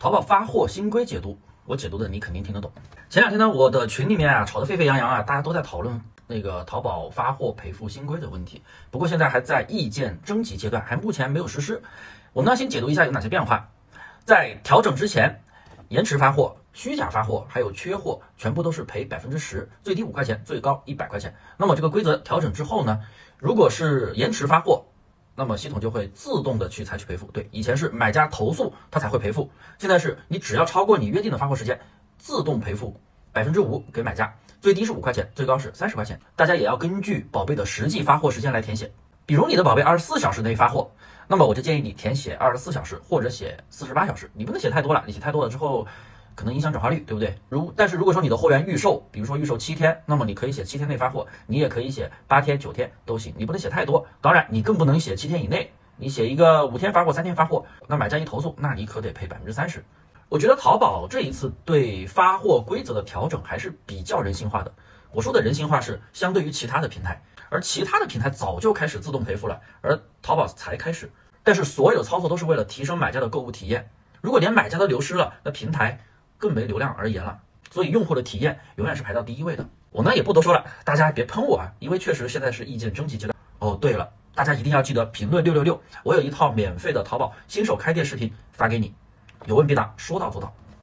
淘宝发货新规解读，我解读的你肯定听得懂。前两天呢，我的群里面啊吵得沸沸扬扬啊，大家都在讨论那个淘宝发货赔付新规的问题。不过现在还在意见征集阶段，还目前没有实施。我们呢先解读一下有哪些变化。在调整之前，延迟发货、虚假发货还有缺货，全部都是赔百分之十，最低五块钱，最高一百块钱。那么这个规则调整之后呢，如果是延迟发货，那么系统就会自动的去采取赔付。对，以前是买家投诉他才会赔付，现在是你只要超过你约定的发货时间，自动赔付百分之五给买家，最低是五块钱，最高是三十块钱。大家也要根据宝贝的实际发货时间来填写。比如你的宝贝二十四小时内发货，那么我就建议你填写二十四小时或者写四十八小时。你不能写太多了，你写太多了之后。可能影响转化率，对不对？如但是如果说你的货源预售，比如说预售七天，那么你可以写七天内发货，你也可以写八天、九天都行，你不能写太多。当然，你更不能写七天以内，你写一个五天发货、三天发货，那买家一投诉，那你可得赔百分之三十。我觉得淘宝这一次对发货规则的调整还是比较人性化的。我说的人性化是相对于其他的平台，而其他的平台早就开始自动赔付了，而淘宝才开始。但是所有操作都是为了提升买家的购物体验。如果连买家都流失了，那平台。更没流量而言了，所以用户的体验永远是排到第一位的。我呢也不多说了，大家别喷我啊，因为确实现在是意见征集阶段。哦，对了，大家一定要记得评论六六六，我有一套免费的淘宝新手开店视频发给你，有问必答，说到做到。